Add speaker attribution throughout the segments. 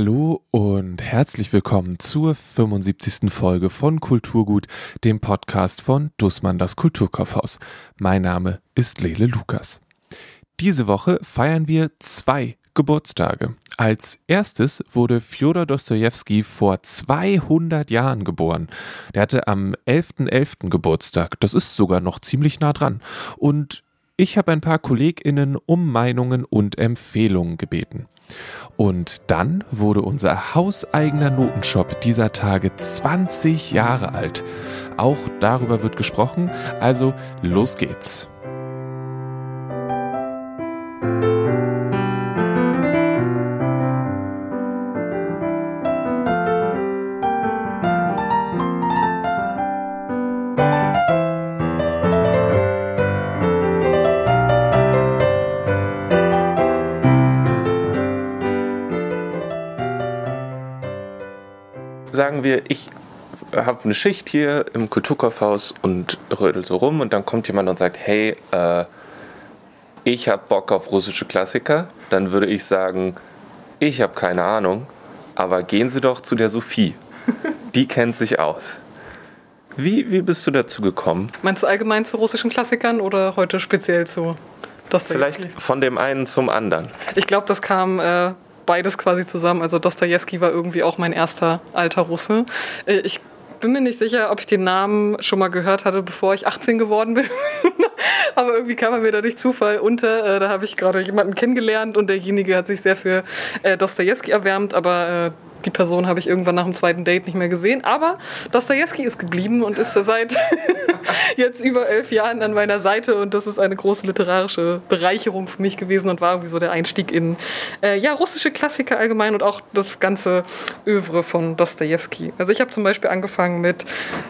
Speaker 1: Hallo und herzlich willkommen zur 75. Folge von Kulturgut, dem Podcast von Dussmann das Kulturkaufhaus. Mein Name ist Lele Lukas. Diese Woche feiern wir zwei Geburtstage. Als erstes wurde Fjodor Dostojewski vor 200 Jahren geboren. Der hatte am 11.11. .11. Geburtstag. Das ist sogar noch ziemlich nah dran. Und ich habe ein paar KollegInnen um Meinungen und Empfehlungen gebeten. Und dann wurde unser hauseigener Notenshop dieser Tage 20 Jahre alt. Auch darüber wird gesprochen, also los geht's. sagen wir, ich habe eine Schicht hier im Kulturkaufhaus und rödel so rum und dann kommt jemand und sagt, hey, äh, ich habe Bock auf russische Klassiker, dann würde ich sagen, ich habe keine Ahnung, aber gehen Sie doch zu der Sophie. Die kennt sich aus. Wie, wie bist du dazu gekommen?
Speaker 2: Meinst du allgemein zu russischen Klassikern oder heute speziell zu
Speaker 1: Dostoevsky? Vielleicht von dem einen zum anderen.
Speaker 2: Ich glaube, das kam äh, beides quasi zusammen. Also Dostoevsky war irgendwie auch mein erster alter Russe. Äh, ich bin mir nicht sicher, ob ich den Namen schon mal gehört hatte, bevor ich 18 geworden bin. Aber irgendwie kam er mir da durch Zufall unter. Äh, da habe ich gerade jemanden kennengelernt und derjenige hat sich sehr für äh, Dostoevsky erwärmt. Aber die Person habe ich irgendwann nach dem zweiten Date nicht mehr gesehen. Aber Dostoevsky ist geblieben und ist seit jetzt über elf Jahren an meiner Seite. Und das ist eine große literarische Bereicherung für mich gewesen und war irgendwie so der Einstieg in äh, ja, russische Klassiker allgemein und auch das ganze Övre von Dostoevsky. Also ich habe zum Beispiel angefangen mit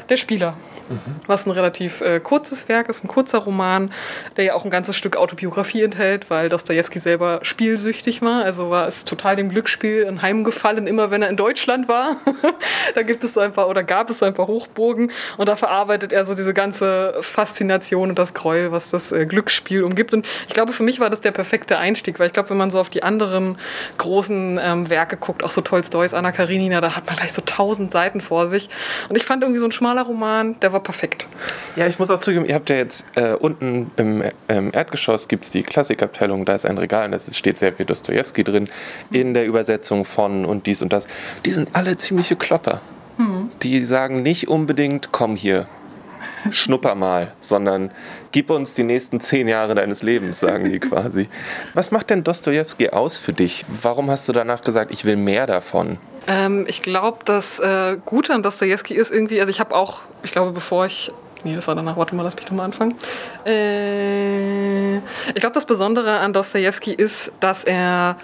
Speaker 2: Der Spieler mhm. was ein relativ äh, kurzes Werk ist, ein kurzer Roman, der ja auch ein ganzes Stück Autobiografie enthält, weil Dostoevsky selber spielsüchtig war. Also war es total dem Glücksspiel anheimgefallen, immer wenn er in Deutschland war. da gibt es so ein paar oder gab es so ein paar Hochburgen und da verarbeitet er so diese ganze Faszination und das Gräuel, was das äh, Glücksspiel umgibt. Und ich glaube, für mich war das der perfekte Einstieg, weil ich glaube, wenn man so auf die anderen großen ähm, Werke guckt, auch so Tolstoys Anna Karenina, da hat man gleich so tausend Seiten vor sich. Und ich fand irgendwie so ein schmaler Roman, der war war perfekt.
Speaker 1: Ja, ich muss auch zugeben, ihr habt ja jetzt äh, unten im, im Erdgeschoss gibt es die Klassikabteilung, da ist ein Regal und da steht sehr viel Dostoevsky drin in der Übersetzung von und dies und das. Die sind alle ziemliche Klopper. Mhm. Die sagen nicht unbedingt, komm hier, schnupper mal, sondern gib uns die nächsten zehn Jahre deines Lebens, sagen die quasi. Was macht denn Dostoevsky aus für dich? Warum hast du danach gesagt, ich will mehr davon?
Speaker 2: Ähm, ich glaube, das äh, Gute an Dostoevsky ist irgendwie, also ich habe auch, ich glaube, bevor ich Nee, das war danach. Warte mal, lass mich nochmal anfangen. Äh, ich glaube, das Besondere an Dostoevsky ist, dass er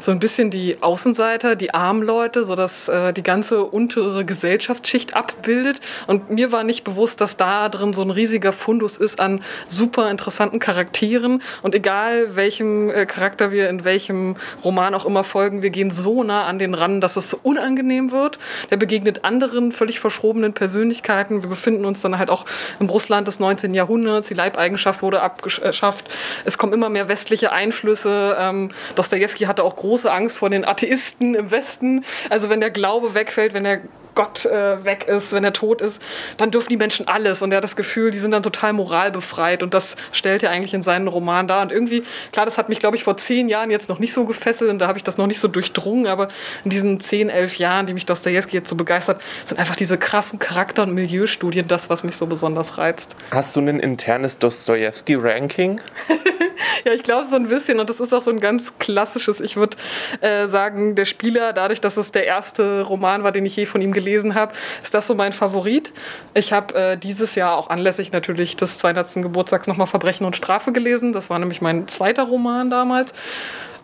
Speaker 2: so ein bisschen die Außenseiter, die armen Leute, so dass äh, die ganze untere Gesellschaftsschicht abbildet. Und mir war nicht bewusst, dass da drin so ein riesiger Fundus ist an super interessanten Charakteren. Und egal welchem äh, Charakter wir in welchem Roman auch immer folgen, wir gehen so nah an den ran, dass es unangenehm wird. Der begegnet anderen völlig verschrobenen Persönlichkeiten. Wir befinden uns dann halt auch im Russland des 19. Jahrhunderts. Die Leibeigenschaft wurde abgeschafft. Es kommen immer mehr westliche Einflüsse. Ähm, Dostoevsky hatte auch große große Angst vor den Atheisten im Westen. Also wenn der Glaube wegfällt, wenn der Gott äh, weg ist, wenn er tot ist, dann dürfen die Menschen alles. Und er hat das Gefühl, die sind dann total moralbefreit. Und das stellt er eigentlich in seinen Roman dar. Und irgendwie, klar, das hat mich, glaube ich, vor zehn Jahren jetzt noch nicht so gefesselt und da habe ich das noch nicht so durchdrungen. Aber in diesen zehn, elf Jahren, die mich Dostoevsky jetzt so begeistert, sind einfach diese krassen Charakter- und Milieustudien das, was mich so besonders reizt.
Speaker 1: Hast du ein internes Dostoevsky-Ranking?
Speaker 2: ja, ich glaube so ein bisschen. Und das ist auch so ein ganz klassisches, ich würde äh, sagen, der Spieler, dadurch, dass es der erste Roman war, den ich je von ihm gelesen habe, ist das so mein Favorit. Ich habe äh, dieses Jahr auch anlässlich natürlich des 200. Geburtstags nochmal Verbrechen und Strafe gelesen. Das war nämlich mein zweiter Roman damals.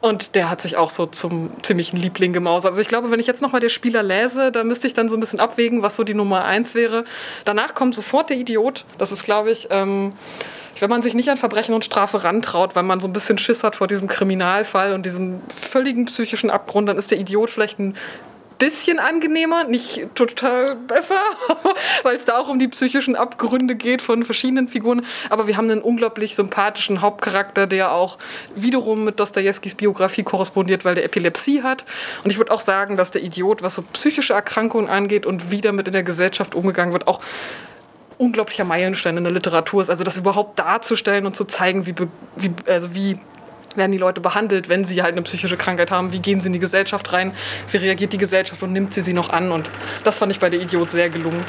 Speaker 2: Und der hat sich auch so zum ziemlichen Liebling gemausert. Also ich glaube, wenn ich jetzt nochmal der Spieler lese, da müsste ich dann so ein bisschen abwägen, was so die Nummer eins wäre. Danach kommt sofort der Idiot. Das ist, glaube ich, ähm, wenn man sich nicht an Verbrechen und Strafe rantraut, weil man so ein bisschen Schiss hat vor diesem Kriminalfall und diesem völligen psychischen Abgrund, dann ist der Idiot vielleicht ein bisschen angenehmer, nicht total besser, weil es da auch um die psychischen Abgründe geht von verschiedenen Figuren. Aber wir haben einen unglaublich sympathischen Hauptcharakter, der auch wiederum mit Dostojewskis Biografie korrespondiert, weil der Epilepsie hat. Und ich würde auch sagen, dass der Idiot, was so psychische Erkrankungen angeht und wie damit in der Gesellschaft umgegangen wird, auch unglaublicher Meilenstein in der Literatur ist. Also das überhaupt darzustellen und zu zeigen, wie, wie, also wie werden die Leute behandelt, wenn sie halt eine psychische Krankheit haben? Wie gehen sie in die Gesellschaft rein? Wie reagiert die Gesellschaft und nimmt sie sie noch an? Und das fand ich bei der Idiot sehr gelungen.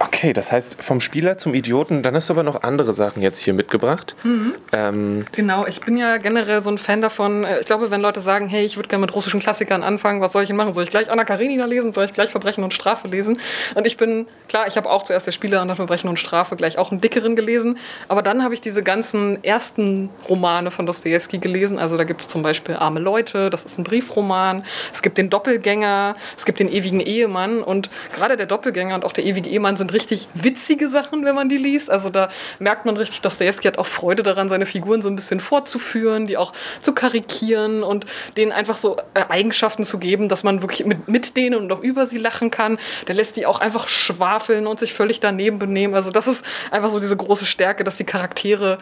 Speaker 1: Okay, das heißt vom Spieler zum Idioten, dann hast du aber noch andere Sachen jetzt hier mitgebracht. Mhm.
Speaker 2: Ähm genau, ich bin ja generell so ein Fan davon. Äh, ich glaube, wenn Leute sagen, hey, ich würde gerne mit russischen Klassikern anfangen, was soll ich denn machen? Soll ich gleich Anna Karenina lesen? Soll ich gleich Verbrechen und Strafe lesen? Und ich bin, klar, ich habe auch zuerst der Spieler und dann Verbrechen und Strafe gleich auch einen dickeren gelesen. Aber dann habe ich diese ganzen ersten Romane von Dostoevsky gelesen. Also da gibt es zum Beispiel Arme Leute, das ist ein Briefroman. Es gibt den Doppelgänger, es gibt den ewigen Ehemann. Und gerade der Doppelgänger und auch der ewige Ehemann sind sind richtig witzige Sachen, wenn man die liest. Also da merkt man richtig, Dostoevsky hat auch Freude daran, seine Figuren so ein bisschen fortzuführen, die auch zu karikieren und denen einfach so äh, Eigenschaften zu geben, dass man wirklich mit, mit denen und auch über sie lachen kann. Der lässt die auch einfach schwafeln und sich völlig daneben benehmen. Also das ist einfach so diese große Stärke, dass die Charaktere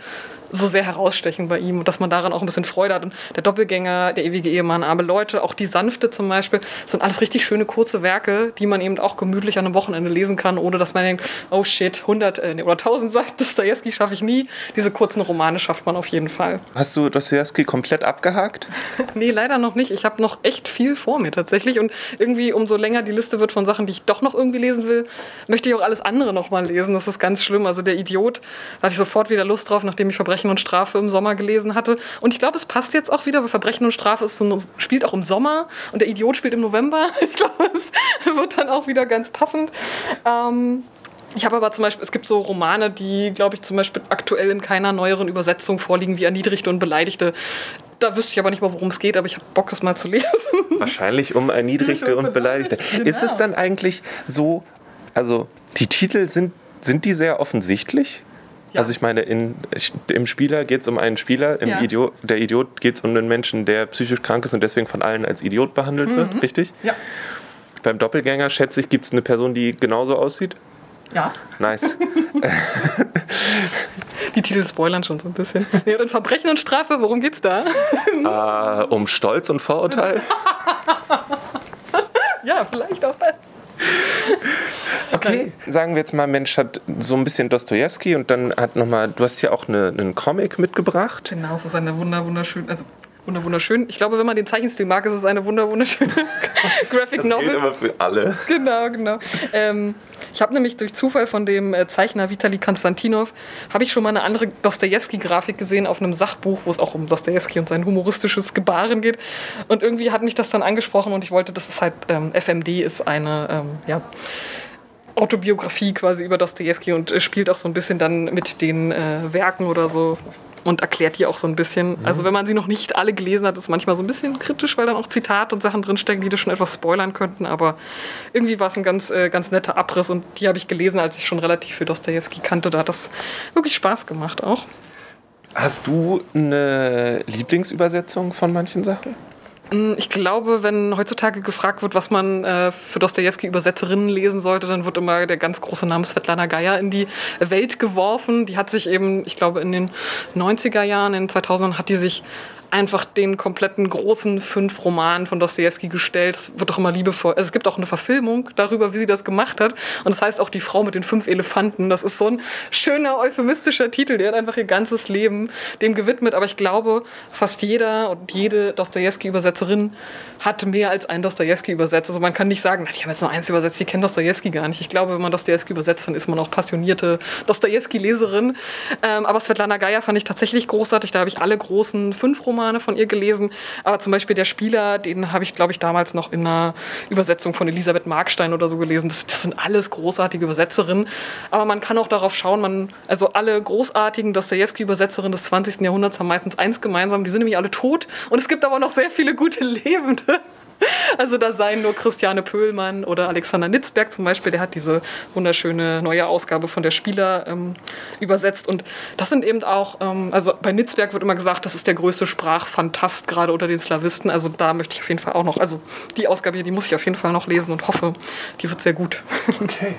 Speaker 2: so sehr herausstechen bei ihm und dass man daran auch ein bisschen Freude hat. Und der Doppelgänger, der ewige Ehemann, arme Leute, auch die Sanfte zum Beispiel, sind alles richtig schöne kurze Werke, die man eben auch gemütlich an einem Wochenende lesen kann, ohne dass man denkt, oh shit, 100 äh, oder 1000 sagt Dostoevsky schaffe ich nie. Diese kurzen Romane schafft man auf jeden Fall.
Speaker 1: Hast du Dostoevsky komplett abgehakt?
Speaker 2: nee, leider noch nicht. Ich habe noch echt viel vor mir tatsächlich und irgendwie umso länger die Liste wird von Sachen, die ich doch noch irgendwie lesen will, möchte ich auch alles andere noch mal lesen. Das ist ganz schlimm. Also der Idiot, da hatte ich sofort wieder Lust drauf, nachdem ich Verbrechen und Strafe im Sommer gelesen hatte. Und ich glaube, es passt jetzt auch wieder, weil Verbrechen und Strafe so, spielt auch im Sommer und der Idiot spielt im November. Ich glaube, es wird dann auch wieder ganz passend. Ähm, ich habe aber zum Beispiel, es gibt so Romane, die, glaube ich, zum Beispiel aktuell in keiner neueren Übersetzung vorliegen, wie Erniedrigte und Beleidigte. Da wüsste ich aber nicht mal, worum es geht, aber ich habe Bock, das mal zu lesen.
Speaker 1: Wahrscheinlich um Erniedrigte und Beleidigte. Genau. Ist es dann eigentlich so, also die Titel sind, sind die sehr offensichtlich? Ja. Also ich meine, in, im Spieler geht es um einen Spieler, im ja. Idiot, der Idiot geht es um einen Menschen, der psychisch krank ist und deswegen von allen als Idiot behandelt mhm. wird, richtig?
Speaker 2: Ja.
Speaker 1: Beim Doppelgänger, schätze ich, gibt es eine Person, die genauso aussieht?
Speaker 2: Ja.
Speaker 1: Nice.
Speaker 2: Die Titel spoilern schon so ein bisschen. Ja, und Verbrechen und Strafe, worum geht's da?
Speaker 1: Uh, um Stolz und Vorurteil?
Speaker 2: ja, vielleicht auch das.
Speaker 1: Okay, sagen wir jetzt mal, Mensch hat so ein bisschen Dostoevsky und dann hat nochmal, du hast ja auch eine, einen Comic mitgebracht.
Speaker 2: Genau, es ist eine wunder, wunderschöne, also wunderschön. Ich glaube, wenn man den Zeichenstil mag, ist es eine wunderschöne Graphic
Speaker 1: das
Speaker 2: Novel.
Speaker 1: Das aber für alle.
Speaker 2: Genau, genau. Ähm, ich habe nämlich durch Zufall von dem äh, Zeichner Vitali Konstantinov habe ich schon mal eine andere Dostoevsky-Grafik gesehen auf einem Sachbuch, wo es auch um Dostoevsky und sein humoristisches Gebaren geht. Und irgendwie hat mich das dann angesprochen und ich wollte, das ist halt ähm, FMD ist eine ähm, ja, Autobiografie quasi über Dostoevsky und äh, spielt auch so ein bisschen dann mit den äh, Werken oder so und erklärt die auch so ein bisschen. Mhm. Also wenn man sie noch nicht alle gelesen hat, ist es manchmal so ein bisschen kritisch, weil dann auch Zitate und Sachen drinstecken, die das schon etwas spoilern könnten. Aber irgendwie war es ein ganz, äh, ganz netter Abriss und die habe ich gelesen, als ich schon relativ viel Dostoevsky kannte. Da hat das wirklich Spaß gemacht auch.
Speaker 1: Hast du eine Lieblingsübersetzung von manchen Sachen?
Speaker 2: Mm, ich glaube, wenn heutzutage gefragt wird, was man äh, für Dostoevsky Übersetzerinnen lesen sollte, dann wird immer der ganz große Name Svetlana Geier in die Welt geworfen. Die hat sich eben, ich glaube, in den 90er Jahren, in den 2000ern hat die sich einfach den kompletten großen fünf Romanen von Dostoevsky gestellt. Es wird doch immer liebevoll. Also es gibt auch eine Verfilmung darüber, wie sie das gemacht hat. Und das heißt auch die Frau mit den fünf Elefanten. Das ist so ein schöner euphemistischer Titel. Der hat einfach ihr ganzes Leben dem gewidmet. Aber ich glaube, fast jeder und jede Dostoevsky-Übersetzerin hat mehr als ein Dostoevsky übersetzt. Also man kann nicht sagen, ich habe jetzt nur eins übersetzt, die kennen Dostoevsky gar nicht. Ich glaube, wenn man Dostoevsky übersetzt, dann ist man auch passionierte Dostoevsky-Leserin. Ähm, aber Svetlana Geier fand ich tatsächlich großartig. Da habe ich alle großen fünf Romane Romane von ihr gelesen, aber zum Beispiel Der Spieler, den habe ich, glaube ich, damals noch in einer Übersetzung von Elisabeth Markstein oder so gelesen. Das, das, sind alles großartige Übersetzerinnen, aber man kann auch darauf schauen, man, also alle großartigen Dostoevsky-Übersetzerinnen des 20. Jahrhunderts haben meistens eins gemeinsam, die sind nämlich alle tot und es gibt aber noch sehr viele gute Lebende. Also da seien nur Christiane Pöhlmann oder Alexander Nitzberg zum Beispiel, der hat diese wunderschöne neue Ausgabe von der Spieler ähm, übersetzt. Und das sind eben auch, ähm, also bei Nitzberg wird immer gesagt, das ist der größte Sprachfantast gerade unter den Slawisten. Also da möchte ich auf jeden Fall auch noch, also die Ausgabe hier, die muss ich auf jeden Fall noch lesen und hoffe, die wird sehr gut.
Speaker 1: Okay.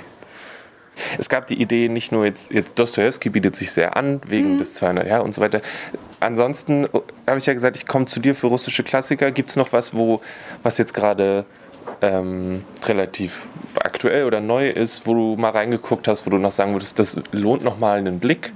Speaker 1: Es gab die Idee, nicht nur jetzt, jetzt Dostoevsky bietet sich sehr an, wegen mhm. des 200 Jahre und so weiter. Ansonsten oh, habe ich ja gesagt, ich komme zu dir für russische Klassiker. Gibt es noch was, wo, was jetzt gerade ähm, relativ aktuell oder neu ist, wo du mal reingeguckt hast, wo du noch sagen würdest, das lohnt nochmal einen Blick?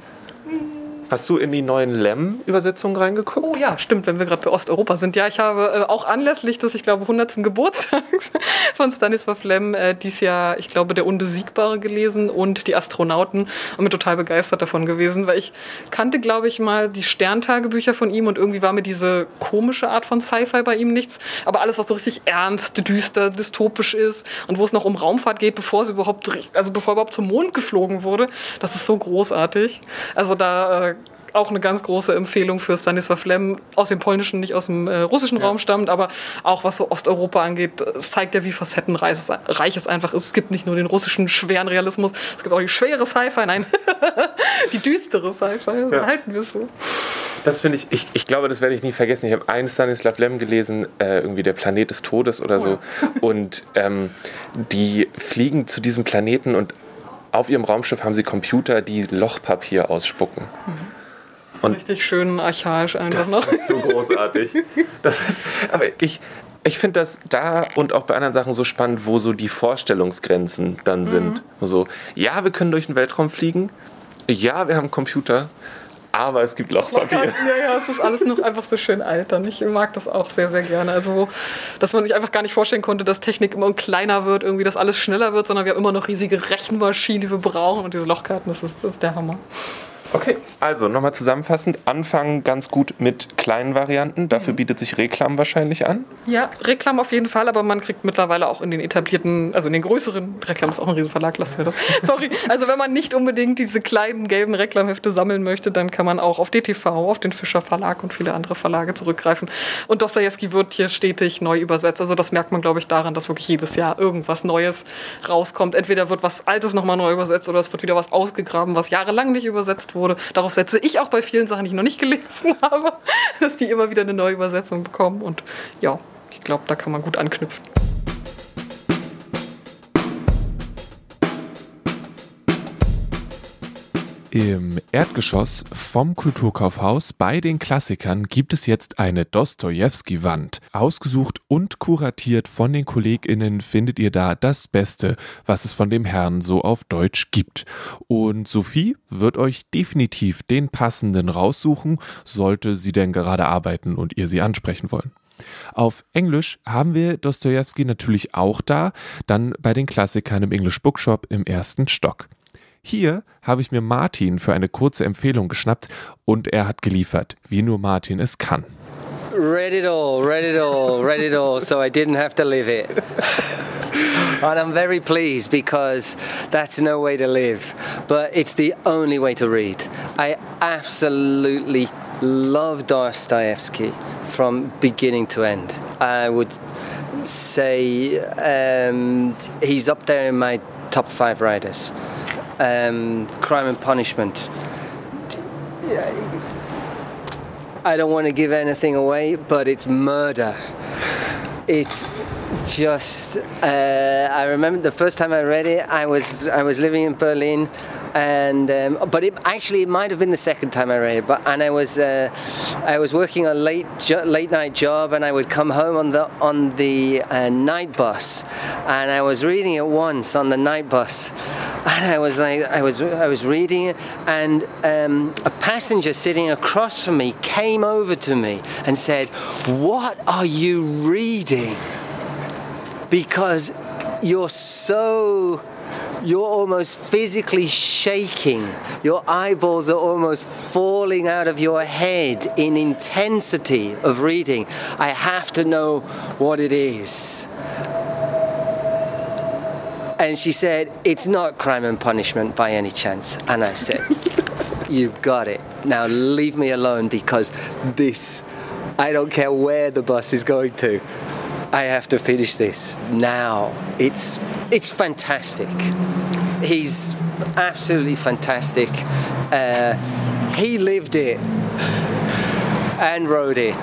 Speaker 1: Hast du in die neuen Lem-Übersetzungen reingeguckt?
Speaker 2: Oh ja, stimmt, wenn wir gerade bei Osteuropa sind. Ja, ich habe äh, auch anlässlich des, ich glaube, 100. Geburtstags von Stanislaw Lem äh, dies Jahr, ich glaube, Der Unbesiegbare gelesen und Die Astronauten und bin total begeistert davon gewesen, weil ich kannte, glaube ich, mal die Sterntagebücher von ihm und irgendwie war mir diese komische Art von Sci-Fi bei ihm nichts. Aber alles, was so richtig ernst, düster, dystopisch ist und wo es noch um Raumfahrt geht, bevor es überhaupt, also bevor überhaupt zum Mond geflogen wurde, das ist so großartig. Also da äh, auch eine ganz große Empfehlung für Stanisław Lem, aus dem polnischen, nicht aus dem äh, russischen ja. Raum stammt, aber auch was so Osteuropa angeht, es zeigt ja, wie facettenreich es einfach ist. Es gibt nicht nur den russischen schweren Realismus, es gibt auch die schwere Sci-Fi, nein, die düstere Sci-Fi, ja. halten wir so.
Speaker 1: Das finde ich, ich, ich glaube, das werde ich nie vergessen. Ich habe einen Stanislav Lem gelesen, äh, irgendwie der Planet des Todes oder so. Oh. Und ähm, die fliegen zu diesem Planeten und auf ihrem Raumschiff haben sie Computer, die Lochpapier ausspucken. Mhm.
Speaker 2: Und richtig schön archaisch einfach
Speaker 1: das
Speaker 2: noch.
Speaker 1: Das ist so großartig. Das ist, aber ich, ich finde das da und auch bei anderen Sachen so spannend, wo so die Vorstellungsgrenzen dann sind. Mhm. So, ja, wir können durch den Weltraum fliegen. Ja, wir haben Computer. Aber es gibt Lochpapier.
Speaker 2: Ja, ja, es ist alles noch einfach so schön altern. Ich mag das auch sehr, sehr gerne. Also, dass man sich einfach gar nicht vorstellen konnte, dass Technik immer kleiner wird, irgendwie, dass alles schneller wird, sondern wir haben immer noch riesige Rechenmaschinen, die wir brauchen. Und diese Lochkarten, das ist, das ist der Hammer.
Speaker 1: Okay, also nochmal zusammenfassend, anfangen ganz gut mit kleinen Varianten. Dafür mhm. bietet sich Reklam wahrscheinlich an.
Speaker 2: Ja, Reklam auf jeden Fall, aber man kriegt mittlerweile auch in den etablierten, also in den größeren, Reklam ist auch ein Riesenverlag, lassen wir das. Sorry, also wenn man nicht unbedingt diese kleinen gelben Reklamhefte sammeln möchte, dann kann man auch auf DTV, auf den Fischer Verlag und viele andere Verlage zurückgreifen. Und Dostoevsky wird hier stetig neu übersetzt. Also das merkt man, glaube ich, daran, dass wirklich jedes Jahr irgendwas Neues rauskommt. Entweder wird was Altes nochmal neu übersetzt oder es wird wieder was ausgegraben, was jahrelang nicht übersetzt wurde wurde. Darauf setze ich auch bei vielen Sachen, die ich noch nicht gelesen habe, dass die immer wieder eine neue Übersetzung bekommen. Und ja, ich glaube, da kann man gut anknüpfen.
Speaker 1: Im Erdgeschoss vom Kulturkaufhaus bei den Klassikern gibt es jetzt eine Dostojewski-Wand. Ausgesucht und kuratiert von den KollegInnen findet ihr da das Beste, was es von dem Herrn so auf Deutsch gibt. Und Sophie wird euch definitiv den passenden raussuchen, sollte sie denn gerade arbeiten und ihr sie ansprechen wollen. Auf Englisch haben wir Dostojewski natürlich auch da, dann bei den Klassikern im English Bookshop im ersten Stock. Hier habe ich mir Martin für eine kurze Empfehlung geschnappt und er hat geliefert, wie nur Martin es kann.
Speaker 3: Read it all, read it all, read it all, so I didn't have to live it. and I'm very pleased because that's no way to live, but it's the only way to read. I absolutely love Dostoevsky from beginning to end. I would say um, he's up there in my top five writers. Um, Crime and Punishment. I don't want to give anything away, but it's murder. It's just. Uh, I remember the first time I read it. I was I was living in Berlin and um, but it actually it might have been the second time I read it. But and I was uh, I was working a late late night job, and I would come home on the on the uh, night bus, and I was reading it once on the night bus, and I was like I was I was reading it, and um, a passenger sitting across from me came over to me and said, "What are you reading?" Because you're so you're almost physically shaking. Your eyeballs are almost falling out of your head in intensity of reading. I have to know what it is. And she said, It's not crime and punishment by any chance. And I said, You've got it. Now leave me alone because this, I don't care where the bus is going to I have to finish this now. It's it's fantastic. He's absolutely fantastic. Uh, he lived it and wrote it.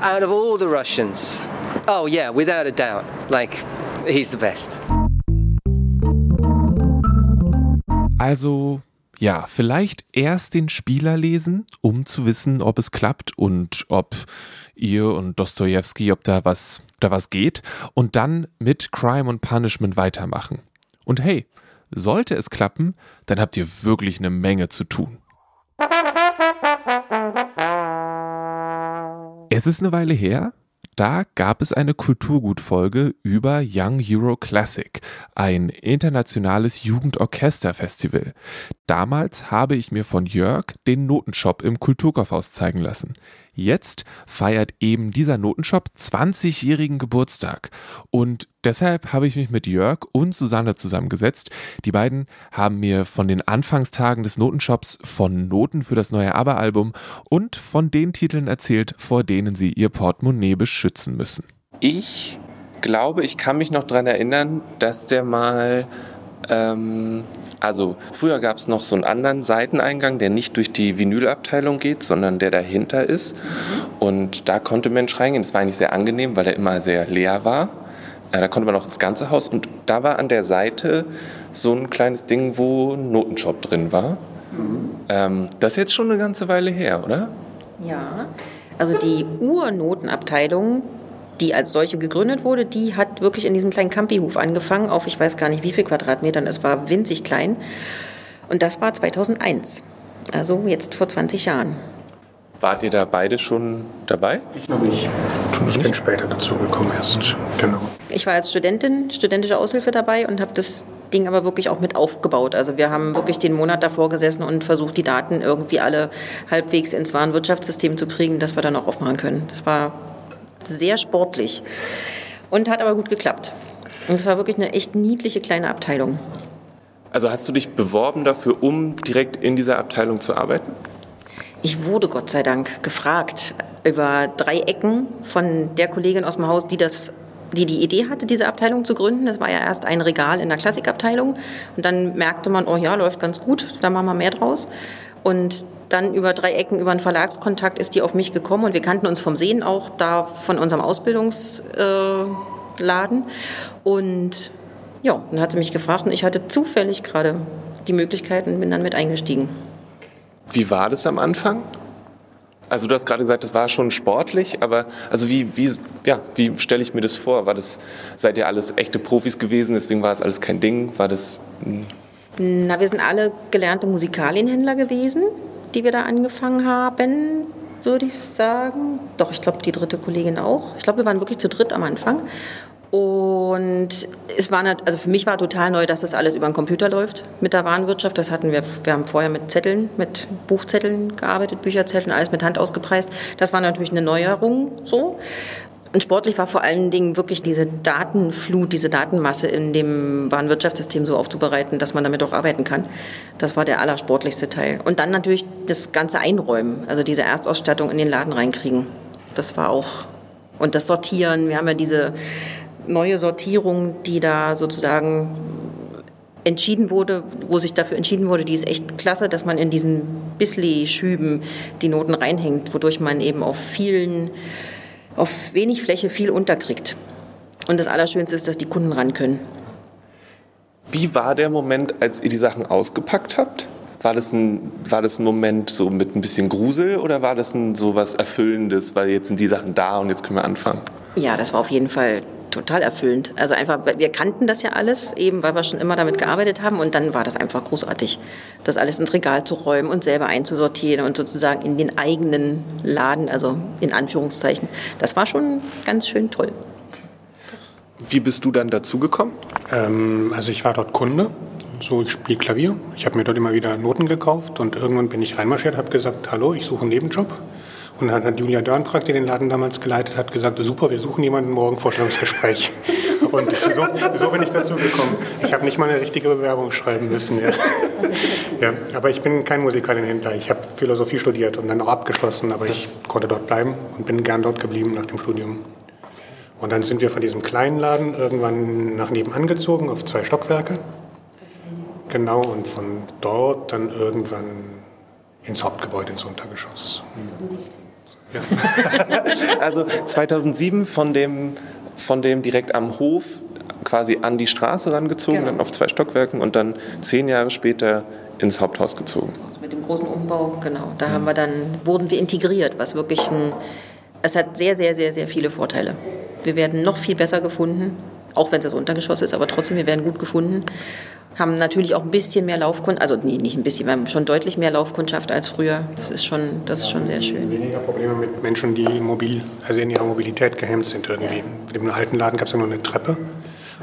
Speaker 3: Out of all the Russians, oh yeah, without a doubt, like he's the best.
Speaker 1: Also ja, vielleicht erst den Spieler lesen, um zu wissen, ob es klappt und ob ihr und Dostoevsky, ob da was, da was geht, und dann mit Crime und Punishment weitermachen. Und hey, sollte es klappen, dann habt ihr wirklich eine Menge zu tun. Es ist eine Weile her, da gab es eine Kulturgutfolge über Young Euro Classic, ein internationales Jugendorchesterfestival. Damals habe ich mir von Jörg den Notenshop im Kulturkaufhaus zeigen lassen. Jetzt feiert eben dieser Notenshop 20-jährigen Geburtstag. Und deshalb habe ich mich mit Jörg und Susanne zusammengesetzt. Die beiden haben mir von den Anfangstagen des Notenshops, von Noten für das neue ABBA-Album und von den Titeln erzählt, vor denen sie ihr Portemonnaie beschützen müssen.
Speaker 4: Ich glaube, ich kann mich noch daran erinnern, dass der mal ähm, also früher gab es noch so einen anderen Seiteneingang, der nicht durch die Vinylabteilung geht, sondern der dahinter ist. Und da konnte Mensch reingehen. Das war eigentlich sehr angenehm, weil er immer sehr leer war. Ja, da konnte man auch ins ganze Haus. Und da war an der Seite so ein kleines Ding, wo ein Notenshop drin war. Mhm. Ähm, das ist jetzt schon eine ganze Weile her, oder?
Speaker 5: Ja, also die Urnotenabteilung, die als solche gegründet wurde, die hat wirklich in diesem kleinen Campihof angefangen, auf ich weiß gar nicht wie viel Quadratmetern, es war winzig klein. Und das war 2001, also jetzt vor 20 Jahren.
Speaker 4: Wart ihr da beide schon dabei?
Speaker 6: Ich noch nicht. Ich bin später dazu gekommen erst, genau.
Speaker 5: Ich war als Studentin, studentische Aushilfe dabei und habe das Ding aber wirklich auch mit aufgebaut. Also wir haben wirklich den Monat davor gesessen und versucht, die Daten irgendwie alle halbwegs ins Warenwirtschaftssystem zu kriegen, dass wir dann auch aufmachen können. Das war sehr sportlich und hat aber gut geklappt. Und es war wirklich eine echt niedliche kleine Abteilung.
Speaker 4: Also hast du dich beworben dafür, um direkt in dieser Abteilung zu arbeiten?
Speaker 5: Ich wurde Gott sei Dank gefragt über drei Ecken von der Kollegin aus dem Haus, die das die die Idee hatte, diese Abteilung zu gründen. Das war ja erst ein Regal in der Klassikabteilung. Und dann merkte man, oh ja, läuft ganz gut, da machen wir mehr draus. Und dann über drei Ecken, über einen Verlagskontakt ist die auf mich gekommen und wir kannten uns vom Sehen auch da von unserem Ausbildungsladen. Und ja, dann hat sie mich gefragt und ich hatte zufällig gerade die Möglichkeit und bin dann mit eingestiegen.
Speaker 4: Wie war das am Anfang? Also du hast gerade gesagt, das war schon sportlich, aber also wie, wie, ja, wie stelle ich mir das vor? War das, seid ihr alles echte Profis gewesen, deswegen war es alles kein Ding? War das... Hm?
Speaker 5: Na, wir sind alle gelernte Musikalienhändler gewesen die wir da angefangen haben, würde ich sagen. Doch, ich glaube, die dritte Kollegin auch. Ich glaube, wir waren wirklich zu dritt am Anfang. Und es war, also für mich war total neu, dass das alles über den Computer läuft mit der Warenwirtschaft. Das hatten wir, wir haben vorher mit Zetteln, mit Buchzetteln gearbeitet, Bücherzetteln, alles mit Hand ausgepreist. Das war natürlich eine Neuerung so. Und sportlich war vor allen Dingen wirklich diese Datenflut, diese Datenmasse in dem Warenwirtschaftssystem so aufzubereiten, dass man damit auch arbeiten kann. Das war der allersportlichste Teil. Und dann natürlich das ganze Einräumen, also diese Erstausstattung in den Laden reinkriegen. Das war auch, und das Sortieren. Wir haben ja diese neue Sortierung, die da sozusagen entschieden wurde, wo sich dafür entschieden wurde, die ist echt klasse, dass man in diesen Bisley-Schüben die Noten reinhängt, wodurch man eben auf vielen auf wenig Fläche viel unterkriegt. Und das Allerschönste ist, dass die Kunden ran können.
Speaker 4: Wie war der Moment, als ihr die Sachen ausgepackt habt? War das ein, war das ein Moment so mit ein bisschen Grusel oder war das ein so was Erfüllendes, weil jetzt sind die Sachen da und jetzt können wir anfangen?
Speaker 5: Ja, das war auf jeden Fall total erfüllend. Also einfach, wir kannten das ja alles, eben weil wir schon immer damit gearbeitet haben und dann war das einfach großartig, das alles ins Regal zu räumen und selber einzusortieren und sozusagen in den eigenen Laden, also in Anführungszeichen. Das war schon ganz schön toll.
Speaker 4: Wie bist du dann dazugekommen?
Speaker 6: Ähm, also ich war dort Kunde, so ich spiele Klavier. Ich habe mir dort immer wieder Noten gekauft und irgendwann bin ich reinmarschiert, habe gesagt, hallo, ich suche einen Nebenjob. Und dann hat Julia Dörnprag, die den Laden damals geleitet hat, gesagt, super, wir suchen jemanden morgen Vorstellungsgespräch. Und so, so bin ich dazu gekommen. Ich habe nicht mal eine richtige Bewerbung schreiben müssen. Ja. Ja, aber ich bin kein Musikalienhändler. Ich habe Philosophie studiert und dann auch abgeschlossen, aber ich konnte dort bleiben und bin gern dort geblieben nach dem Studium. Und dann sind wir von diesem kleinen Laden irgendwann nach nebenan gezogen auf zwei Stockwerke. Genau, und von dort dann irgendwann ins Hauptgebäude, ins Untergeschoss.
Speaker 1: Ja. also 2007 von dem, von dem direkt am Hof quasi an die Straße rangezogen, genau. dann auf zwei Stockwerken und dann zehn Jahre später ins Haupthaus gezogen.
Speaker 5: Also mit dem großen Umbau, genau. Da haben wir dann, wurden wir integriert, was wirklich ein, es hat sehr, sehr, sehr, sehr viele Vorteile. Wir werden noch viel besser gefunden, auch wenn es das Untergeschoss ist, aber trotzdem, wir werden gut gefunden. Haben natürlich auch ein bisschen mehr Laufkundschaft, also nee, nicht ein bisschen, wir haben schon deutlich mehr Laufkundschaft als früher. Das ist schon, das ist schon sehr schön.
Speaker 6: Weniger Probleme mit Menschen, die mobil, also in ihrer Mobilität gehemmt sind irgendwie. Ja. Im alten Laden gab es ja nur eine Treppe.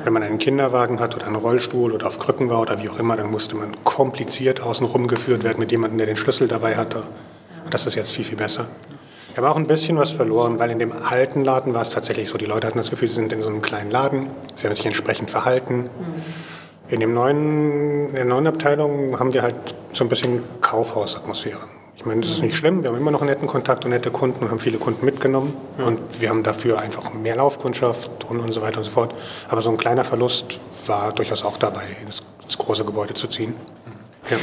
Speaker 6: Wenn man einen Kinderwagen hat oder einen Rollstuhl oder auf Krücken war oder wie auch immer, dann musste man kompliziert außen rumgeführt werden mit jemandem, der den Schlüssel dabei hatte. Und das ist jetzt viel, viel besser. Ich habe auch ein bisschen was verloren, weil in dem alten Laden war es tatsächlich so, die Leute hatten das Gefühl, sie sind in so einem kleinen Laden, sie haben sich entsprechend verhalten. Mhm. In, dem neuen, in der neuen Abteilung haben wir halt so ein bisschen Kaufhausatmosphäre. Ich meine, das ist nicht schlimm, wir haben immer noch einen netten Kontakt und nette Kunden und haben viele Kunden mitgenommen ja. und wir haben dafür einfach mehr Laufkundschaft und, und so weiter und so fort. Aber so ein kleiner Verlust war durchaus auch dabei, ins, ins große Gebäude zu ziehen.
Speaker 1: Ja.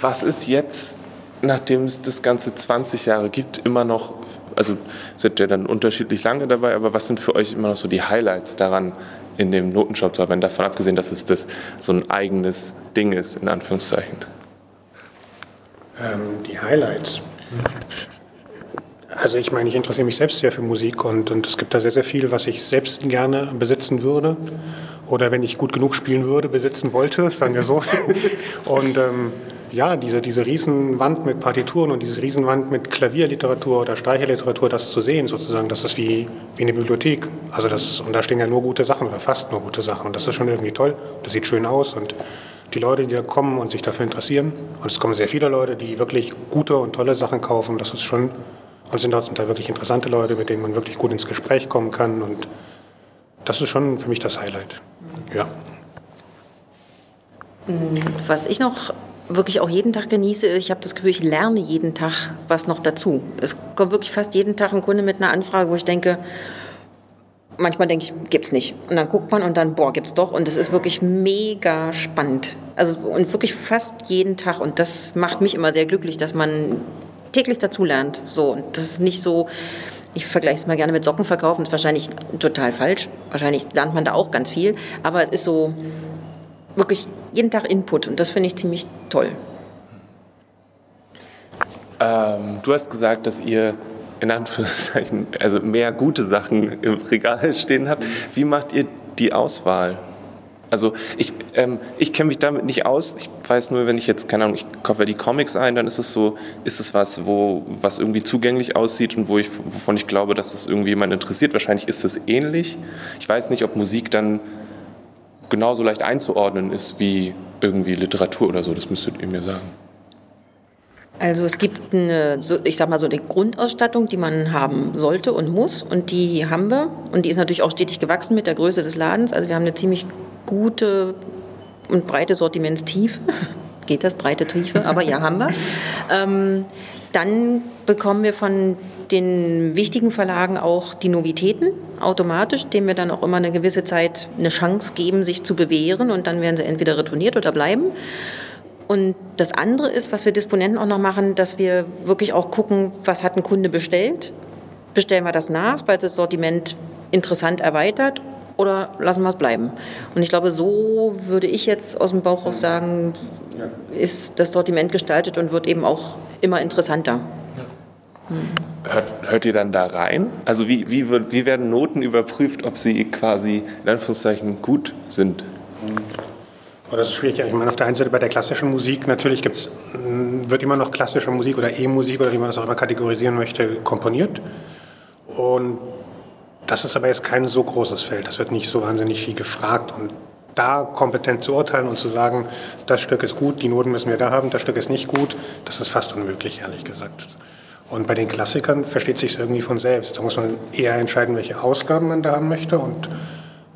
Speaker 1: Was ist jetzt nachdem es das Ganze 20 Jahre gibt, immer noch, also seid ihr dann unterschiedlich lange dabei, aber was sind für euch immer noch so die Highlights daran, in dem Notenshop zu arbeiten, davon abgesehen, dass es das so ein eigenes Ding ist, in Anführungszeichen?
Speaker 6: Ähm, die Highlights. Also ich meine, ich interessiere mich selbst sehr für Musik und, und es gibt da sehr, sehr viel, was ich selbst gerne besitzen würde oder wenn ich gut genug spielen würde, besitzen wollte, sagen wir so. und ähm, ja, diese, diese Riesenwand mit Partituren und diese Riesenwand mit Klavierliteratur oder Streicherliteratur, das zu sehen sozusagen, das ist wie, wie eine Bibliothek. Also das, und da stehen ja nur gute Sachen oder fast nur gute Sachen. Und das ist schon irgendwie toll. Das sieht schön aus und die Leute, die da kommen und sich dafür interessieren, und es kommen sehr viele Leute, die wirklich gute und tolle Sachen kaufen, das ist schon, und sind auch zum Teil wirklich interessante Leute, mit denen man wirklich gut ins Gespräch kommen kann und das ist schon für mich das Highlight. Ja.
Speaker 5: Was ich noch wirklich auch jeden Tag genieße. Ich habe das Gefühl, ich lerne jeden Tag was noch dazu. Es kommt wirklich fast jeden Tag ein Kunde mit einer Anfrage, wo ich denke, manchmal denke ich, gibt's nicht. Und dann guckt man und dann, boah, gibt's doch. Und es ist wirklich mega spannend. Also und wirklich fast jeden Tag. Und das macht mich immer sehr glücklich, dass man täglich dazu lernt. So und das ist nicht so. Ich vergleiche es mal gerne mit Socken verkaufen. Das ist wahrscheinlich total falsch. Wahrscheinlich lernt man da auch ganz viel. Aber es ist so wirklich jeden Tag Input und das finde ich ziemlich toll.
Speaker 1: Ähm, du hast gesagt, dass ihr in Anführungszeichen also mehr gute Sachen im Regal stehen habt. Wie macht ihr die Auswahl? Also ich, ähm, ich kenne mich damit nicht aus. Ich weiß nur, wenn ich jetzt, keine Ahnung, ich kaufe die Comics ein, dann ist es so, ist es was, wo, was irgendwie zugänglich aussieht und wo ich, wovon ich glaube, dass es irgendwie jemand interessiert. Wahrscheinlich ist es ähnlich. Ich weiß nicht, ob Musik dann genauso leicht einzuordnen ist wie irgendwie Literatur oder so. Das müsstet ihr mir sagen.
Speaker 5: Also es gibt eine, ich sag mal so eine Grundausstattung, die man haben sollte und muss und die haben wir und die ist natürlich auch stetig gewachsen mit der Größe des Ladens. Also wir haben eine ziemlich gute und breite Sortimentstiefe. Geht das, breite Tiefe, aber ja, haben wir. Ähm, dann bekommen wir von den wichtigen Verlagen auch die Novitäten automatisch, denen wir dann auch immer eine gewisse Zeit eine Chance geben, sich zu bewähren und dann werden sie entweder retourniert oder bleiben. Und das andere ist, was wir Disponenten auch noch machen, dass wir wirklich auch gucken, was hat ein Kunde bestellt. Bestellen wir das nach, weil das Sortiment interessant erweitert oder lassen wir es bleiben? Und ich glaube, so würde ich jetzt aus dem Bauch raus sagen, ist das Sortiment gestaltet und wird eben auch immer interessanter.
Speaker 1: Hört, hört, ihr dann da rein? Also wie, wie, wird, wie werden Noten überprüft, ob sie quasi in Anführungszeichen gut sind?
Speaker 6: Oh, das ist schwierig. Ich meine, auf der einen Seite bei der klassischen Musik natürlich gibt's, wird immer noch klassische Musik oder E-Musik oder wie man das auch immer kategorisieren möchte, komponiert. Und das ist aber jetzt kein so großes Feld. Das wird nicht so wahnsinnig viel gefragt. Und da kompetent zu urteilen und zu sagen, das Stück ist gut, die Noten müssen wir da haben, das Stück ist nicht gut, das ist fast unmöglich, ehrlich gesagt. Und bei den Klassikern versteht sich irgendwie von selbst. Da muss man eher entscheiden, welche Ausgaben man da haben möchte und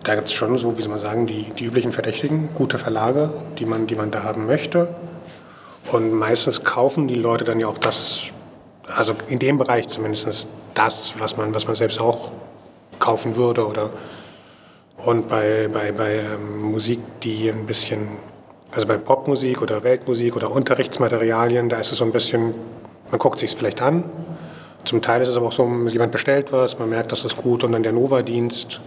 Speaker 6: da gibt es schon so, wie soll man sagen, die, die üblichen Verdächtigen, gute Verlage, die man, die man da haben möchte. Und meistens kaufen die Leute dann ja auch das, also in dem Bereich zumindest das, was man, was man selbst auch kaufen würde. Oder und bei, bei, bei ähm, Musik, die ein bisschen, also bei Popmusik oder Weltmusik oder Unterrichtsmaterialien, da ist es so ein bisschen, man guckt sich es vielleicht an. Zum Teil ist es aber auch so, jemand bestellt was, man merkt, das ist gut und dann der Nova-Dienst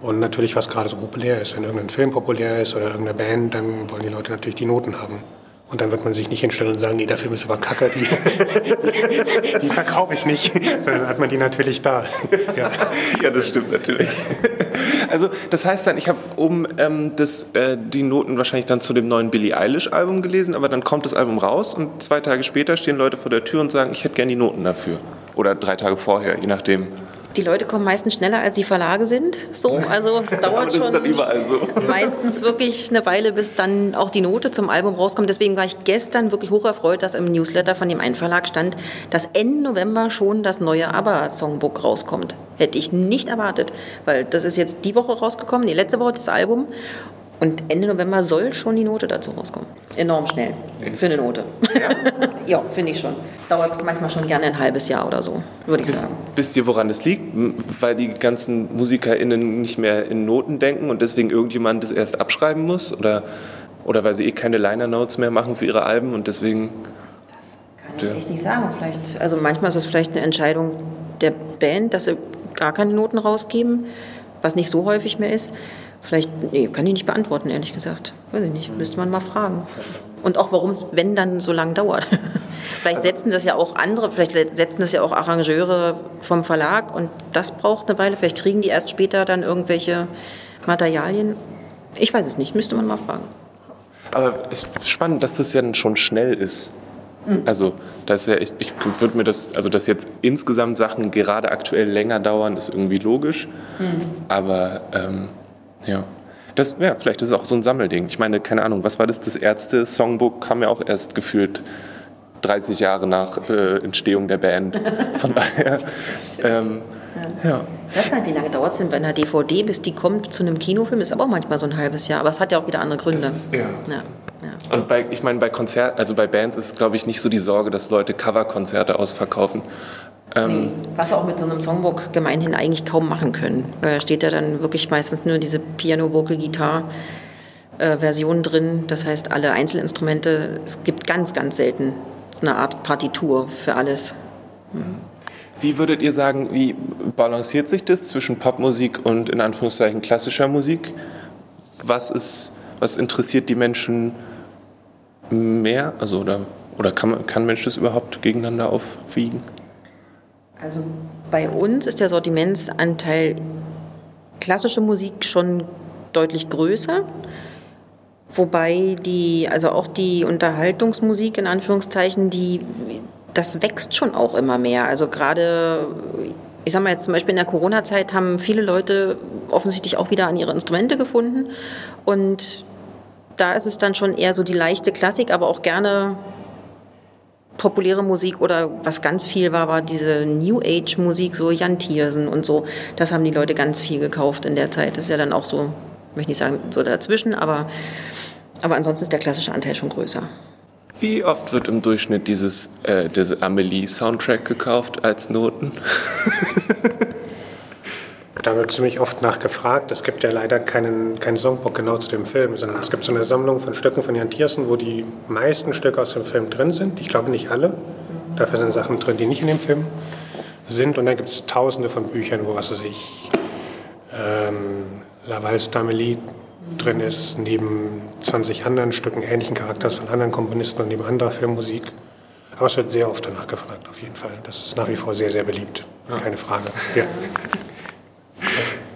Speaker 6: und natürlich, was gerade so populär ist. Wenn irgendein Film populär ist oder irgendeine Band, dann wollen die Leute natürlich die Noten haben. Und dann wird man sich nicht hinstellen und sagen, nee, der Film ist aber kacke, die, die, die verkaufe ich nicht. Sondern hat man die natürlich da.
Speaker 1: Ja, ja das stimmt natürlich. Also das heißt dann, ich habe oben ähm, das, äh, die Noten wahrscheinlich dann zu dem neuen Billie Eilish-Album gelesen, aber dann kommt das Album raus und zwei Tage später stehen Leute vor der Tür und sagen, ich hätte gerne die Noten dafür. Oder drei Tage vorher, je nachdem.
Speaker 5: Die Leute kommen meistens schneller, als die Verlage sind. So, also es dauert schon
Speaker 1: so.
Speaker 5: meistens wirklich eine Weile, bis dann auch die Note zum Album rauskommt. Deswegen war ich gestern wirklich hocherfreut, dass im Newsletter von dem einen Verlag stand, dass Ende November schon das neue ABBA-Songbook rauskommt. Hätte ich nicht erwartet, weil das ist jetzt die Woche rausgekommen, die letzte Woche das Album. Und Ende November soll schon die Note dazu rauskommen. Enorm schnell für eine Note. Ja, ja finde ich schon. Dauert manchmal schon gerne ein halbes Jahr oder so, würde ich
Speaker 1: Wisst,
Speaker 5: sagen.
Speaker 1: wisst ihr, woran das liegt? Weil die ganzen MusikerInnen nicht mehr in Noten denken und deswegen irgendjemand das erst abschreiben muss? Oder, oder weil sie eh keine Liner Notes mehr machen für ihre Alben und deswegen.
Speaker 5: Kann ich echt nicht sagen. Vielleicht, also manchmal ist es vielleicht eine Entscheidung der Band, dass sie gar keine Noten rausgeben, was nicht so häufig mehr ist. Vielleicht, nee, kann ich nicht beantworten, ehrlich gesagt. Weiß ich nicht, müsste man mal fragen. Und auch warum es, wenn dann so lange dauert. vielleicht setzen das ja auch andere, vielleicht setzen das ja auch Arrangeure vom Verlag und das braucht eine Weile. Vielleicht kriegen die erst später dann irgendwelche Materialien. Ich weiß es nicht, müsste man mal fragen.
Speaker 1: Aber es ist spannend, dass das ja dann schon schnell ist. Also, dass ja, ich, ich würde mir das, also dass jetzt insgesamt Sachen gerade aktuell länger dauern, ist irgendwie logisch. Aber ähm, ja. Das, ja, vielleicht ist es auch so ein Sammelding. Ich meine, keine Ahnung, was war das? Das Ärzte-Songbook kam ja auch erst gefühlt 30 Jahre nach äh, Entstehung der Band. Von daher. Ähm, ja.
Speaker 5: Ich weiß nicht, wie lange dauert es denn bei einer DVD, bis die kommt zu einem Kinofilm? Ist aber auch manchmal so ein halbes Jahr. Aber es hat ja auch wieder andere Gründe.
Speaker 1: Das ist, ja.
Speaker 5: ja, ja.
Speaker 1: Und bei, ich meine, bei Konzert, also bei Bands ist, glaube ich, nicht so die Sorge, dass Leute Coverkonzerte ausverkaufen. Ähm,
Speaker 5: Nee, was sie auch mit so einem Songbook gemeinhin eigentlich kaum machen können. Weil da steht ja dann wirklich meistens nur diese Piano-Vocal-Gitarre-Version drin. Das heißt, alle Einzelinstrumente. Es gibt ganz, ganz selten eine Art Partitur für alles.
Speaker 1: Wie würdet ihr sagen, wie balanciert sich das zwischen Popmusik und in Anführungszeichen klassischer Musik? Was ist, was interessiert die Menschen mehr? Also oder, oder kann, man- kann Mensch das überhaupt gegeneinander aufwiegen?
Speaker 5: Also bei uns ist der Sortimentsanteil klassische Musik schon deutlich größer. Wobei die, also auch die Unterhaltungsmusik in Anführungszeichen, die, das wächst schon auch immer mehr. Also gerade, ich sag mal jetzt zum Beispiel in der Corona-Zeit haben viele Leute offensichtlich auch wieder an ihre Instrumente gefunden. Und da ist es dann schon eher so die leichte Klassik, aber auch gerne populäre Musik oder was ganz viel war, war diese New Age Musik, so Jan Tiersen und so. Das haben die Leute ganz viel gekauft in der Zeit. Das ist ja dann auch so, ich möchte nicht sagen so dazwischen, aber, aber ansonsten ist der klassische Anteil schon größer.
Speaker 1: Wie oft wird im Durchschnitt dieses äh, diese Amelie-Soundtrack gekauft als Noten?
Speaker 6: Da wird ziemlich oft nachgefragt. Es gibt ja leider keinen, kein Songbook genau zu dem Film, sondern es gibt so eine Sammlung von Stücken von Jan Tiersen, wo die meisten Stücke aus dem Film drin sind. Ich glaube nicht alle. Dafür sind Sachen drin, die nicht in dem Film sind. Und dann gibt es tausende von Büchern, wo, was weiß ich, ähm, La Valse d'Amélie drin ist, neben 20 anderen Stücken ähnlichen Charakters von anderen Komponisten und neben anderer Filmmusik. Aber es wird sehr oft danach gefragt, auf jeden Fall. Das ist nach wie vor sehr, sehr beliebt. Keine Frage. Ja.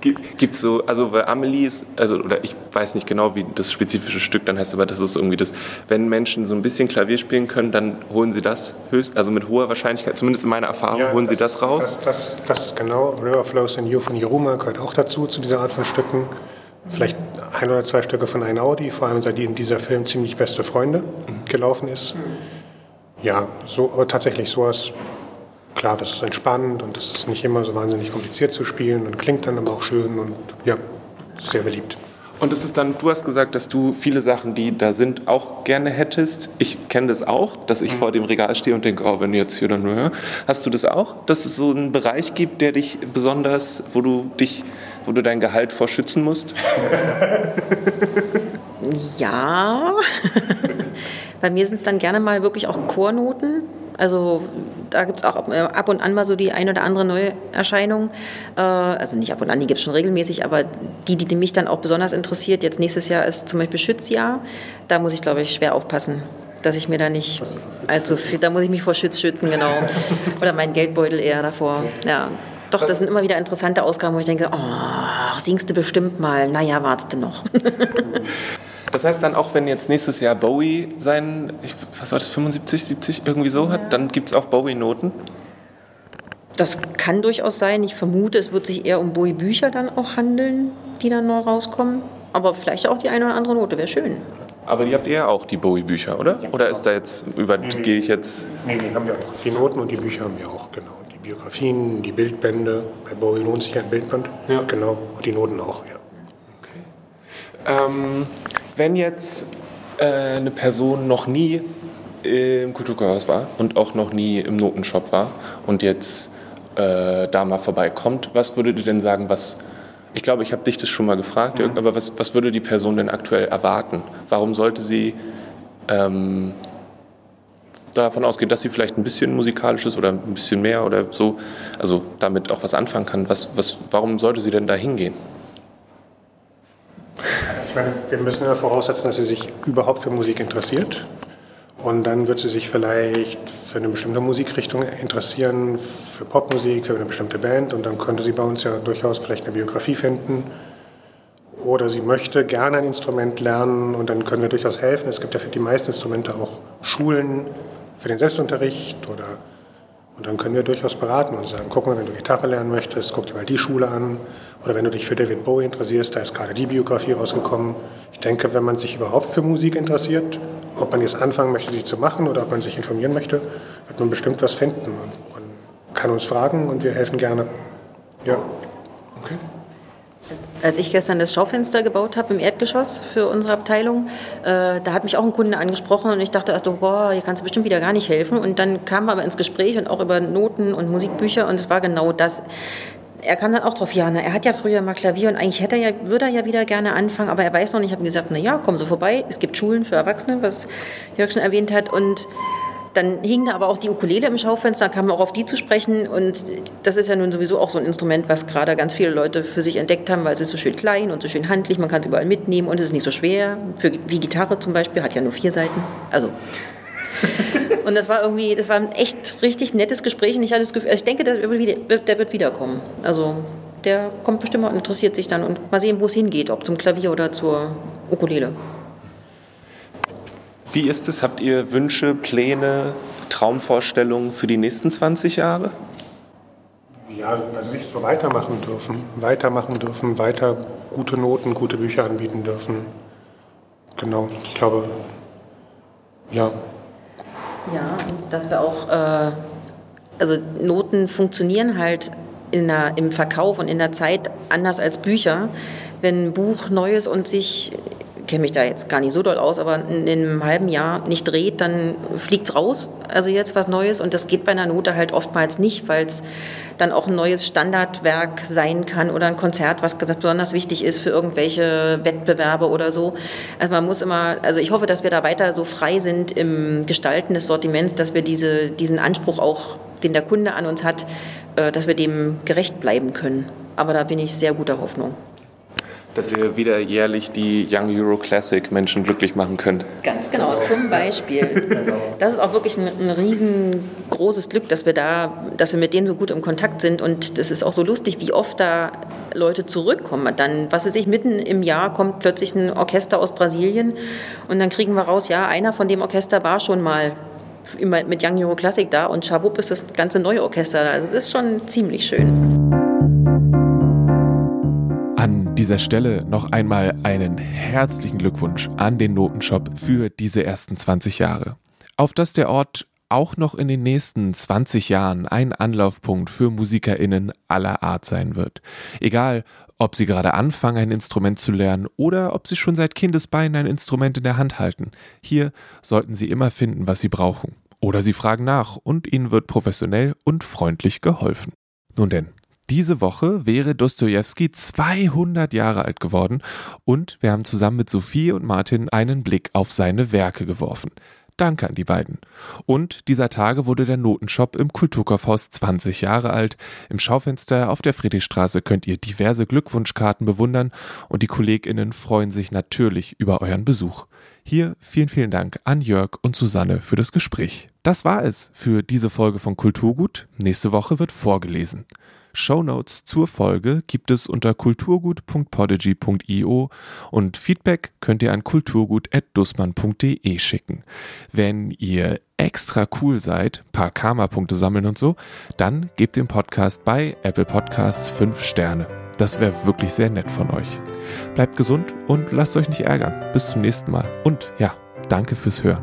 Speaker 1: Gibt es so, also bei Amelie ist, also, oder ich weiß nicht genau, wie das spezifische Stück dann heißt, aber das ist irgendwie das, wenn Menschen so ein bisschen Klavier spielen können, dann holen sie das höchst, also mit hoher Wahrscheinlichkeit, zumindest in meiner Erfahrung,
Speaker 6: Ja,
Speaker 1: holen sie das raus.
Speaker 6: Das, das, das ist genau. River Flows in You von Yeruma gehört auch dazu, zu dieser Art von Stücken. Vielleicht ein oder zwei Stücke von Einaudi, vor allem seitdem dieser Film ziemlich beste Freunde gelaufen ist. Ja, so, aber tatsächlich sowas. Klar, das ist entspannend und das ist nicht immer so wahnsinnig kompliziert zu spielen und klingt dann aber auch schön und ja, sehr beliebt.
Speaker 1: Und es ist dann, du hast gesagt, dass du viele Sachen, die da sind, auch gerne hättest. Ich kenne das auch, dass ich mhm. vor dem Regal stehe und denke, oh, wenn du jetzt hier dann nur, hast du das auch? Dass es so einen Bereich gibt, der dich besonders, wo du dich, wo du dein Gehalt vor schützen musst?
Speaker 5: ja. Bei mir sind es dann gerne mal wirklich auch Chornoten. Also da gibt es auch äh, ab und an mal so die ein oder andere Neuerscheinung. Äh, also nicht ab und an, die gibt es schon regelmäßig, aber die, die mich dann auch besonders interessiert, jetzt nächstes Jahr ist zum Beispiel Schützjahr. Da muss ich, glaube ich, schwer aufpassen, dass ich mir da nicht allzu viel, da muss ich mich vor Schütz schützen, genau. Oder meinen Geldbeutel eher davor. Ja. Doch, das sind immer wieder interessante Ausgaben, wo ich denke, oh, singst du bestimmt mal. Naja, wartest du noch.
Speaker 1: Das heißt dann auch, wenn jetzt nächstes Jahr Bowie sein, was war das, 75, 70 irgendwie so hat, dann gibt es auch Bowie-Noten?
Speaker 5: Das kann durchaus sein. Ich vermute, es wird sich eher um Bowie-Bücher dann auch handeln, die dann neu rauskommen. Aber vielleicht auch die eine oder andere Note, wäre schön.
Speaker 1: Aber die habt ihr auch, die Bowie-Bücher, oder? Ja. Oder ist da jetzt, übergehe nee, ich jetzt...
Speaker 6: Nee, die haben wir auch. Die Noten und die Bücher haben wir auch, genau. Die Biografien, die Bildbände. Bei Bowie lohnt sich ein Bildband. Ja. Genau. Und die Noten auch, ja.
Speaker 1: Okay. Ähm, wenn jetzt äh, eine Person noch nie im Kulturhaus war und auch noch nie im Notenshop war und jetzt äh, da mal vorbeikommt, was würdet ihr denn sagen, was ich glaube, ich habe dich das schon mal gefragt, mhm. aber was, was würde die Person denn aktuell erwarten? Warum sollte sie ähm, davon ausgehen, dass sie vielleicht ein bisschen musikalisch ist oder ein bisschen mehr oder so, also damit auch was anfangen kann? Was, was, warum sollte sie denn da hingehen?
Speaker 6: Meine, wir müssen ja voraussetzen, dass sie sich überhaupt für Musik interessiert. Und dann wird sie sich vielleicht für eine bestimmte Musikrichtung interessieren, für Popmusik, für eine bestimmte Band. Und dann könnte sie bei uns ja durchaus vielleicht eine Biografie finden. Oder sie möchte gerne ein Instrument lernen und dann können wir durchaus helfen. Es gibt ja für die meisten Instrumente auch Schulen für den Selbstunterricht oder und dann können wir durchaus beraten und sagen, guck mal, wenn du Gitarre lernen möchtest, guck dir mal die Schule an. Oder wenn du dich für David Bowie interessierst, da ist gerade die Biografie rausgekommen. Ich denke, wenn man sich überhaupt für Musik interessiert, ob man jetzt anfangen möchte, sie zu machen oder ob man sich informieren möchte, wird man bestimmt was finden. Man kann uns fragen und wir helfen gerne. Ja.
Speaker 5: Okay. Als ich gestern das Schaufenster gebaut habe im Erdgeschoss für unsere Abteilung, äh, da hat mich auch ein Kunde angesprochen und ich dachte erst, oh, boah, hier kannst du bestimmt wieder gar nicht helfen. Und dann kamen wir aber ins Gespräch und auch über Noten und Musikbücher und es war genau das er kam dann auch drauf, ja, na, er hat ja früher mal Klavier und eigentlich hätte er ja, würde er ja wieder gerne anfangen, aber er weiß noch nicht. Ich habe gesagt, na ja, komm so vorbei. Es gibt Schulen für Erwachsene, was Jörg schon erwähnt hat. Und dann hing da aber auch die Ukulele im Schaufenster, kam auch auf die zu sprechen. Und das ist ja nun sowieso auch so ein Instrument, was gerade ganz viele Leute für sich entdeckt haben, weil es ist so schön klein und so schön handlich, man kann es überall mitnehmen und es ist nicht so schwer. Für, wie Gitarre zum Beispiel, hat ja nur vier Seiten. Also und das war irgendwie, das war ein echt richtig nettes Gespräch und ich hatte das Gefühl, also ich denke, der wird, wieder, der wird wiederkommen. Also der kommt bestimmt und interessiert sich dann und mal sehen, wo es hingeht, ob zum Klavier oder zur Ukulele.
Speaker 1: Wie ist es? Habt ihr Wünsche, Pläne, Traumvorstellungen für die nächsten 20 Jahre?
Speaker 6: Ja, also sich so weitermachen dürfen, weitermachen dürfen, weiter gute Noten, gute Bücher anbieten dürfen. Genau, ich glaube, ja,
Speaker 5: ja, und dass wir auch, äh, also Noten funktionieren halt in der, im Verkauf und in der Zeit anders als Bücher. Wenn ein Buch neu ist und sich kenne mich da jetzt gar nicht so doll aus, aber in einem halben Jahr nicht dreht, dann fliegt es raus. Also jetzt was Neues und das geht bei einer Note halt oftmals nicht, weil es dann auch ein neues Standardwerk sein kann oder ein Konzert, was besonders wichtig ist für irgendwelche Wettbewerbe oder so. Also man muss immer, also ich hoffe, dass wir da weiter so frei sind im Gestalten des Sortiments, dass wir diese, diesen Anspruch auch, den der Kunde an uns hat, äh, dass wir dem gerecht bleiben können. Aber da bin ich sehr guter Hoffnung
Speaker 1: dass ihr wieder jährlich die Young Euro Classic Menschen glücklich machen könnt.
Speaker 5: Ganz genau, zum Beispiel. Das ist auch wirklich ein, ein riesengroßes Glück, dass wir da, dass wir mit denen so gut im Kontakt sind und das ist auch so lustig, wie oft da Leute zurückkommen. Dann, was weiß ich, mitten im Jahr kommt plötzlich ein Orchester aus Brasilien und dann kriegen wir raus, ja, einer von dem Orchester war schon mal mit Young Euro Classic da und schawupp ist das ganze neue Orchester da. Also es ist schon ziemlich schön
Speaker 7: dieser Stelle noch einmal einen herzlichen Glückwunsch an den Notenshop für diese ersten 20 Jahre. Auf dass der Ort auch noch in den nächsten 20 Jahren ein Anlaufpunkt für MusikerInnen aller Art sein wird. Egal,
Speaker 1: Ob Sie gerade anfangen, ein Instrument zu lernen oder ob Sie schon seit Kindesbeinen ein Instrument in der Hand halten, hier sollten Sie immer finden, was Sie brauchen. Oder Sie fragen nach und Ihnen wird professionell und freundlich geholfen. Nun denn, diese Woche wäre Dostoevsky 200 Jahre alt geworden und wir haben zusammen mit Sophie und Martin einen Blick auf seine Werke geworfen. Danke an die beiden. Und dieser Tage wurde der Notenshop im Kulturkaufhaus 20 Jahre alt. Im Schaufenster auf der Friedrichstraße könnt ihr diverse Glückwunschkarten bewundern und die KollegInnen freuen sich natürlich über euren Besuch. Hier vielen, vielen Dank an Jörg und Susanne für das Gespräch. Das war es für diese Folge von Kulturgut. Nächste Woche wird vorgelesen. Shownotes zur Folge gibt es unter kulturgut.podigy.io und Feedback könnt ihr an kulturgut.dussmann.de schicken. Wenn ihr extra cool seid, paar Karma-Punkte sammeln und so, dann gebt dem Podcast bei Apple Podcasts 5 Sterne. Das wäre wirklich sehr nett von euch. Bleibt gesund und lasst euch nicht ärgern. Bis zum nächsten Mal. Und ja, danke fürs Hören.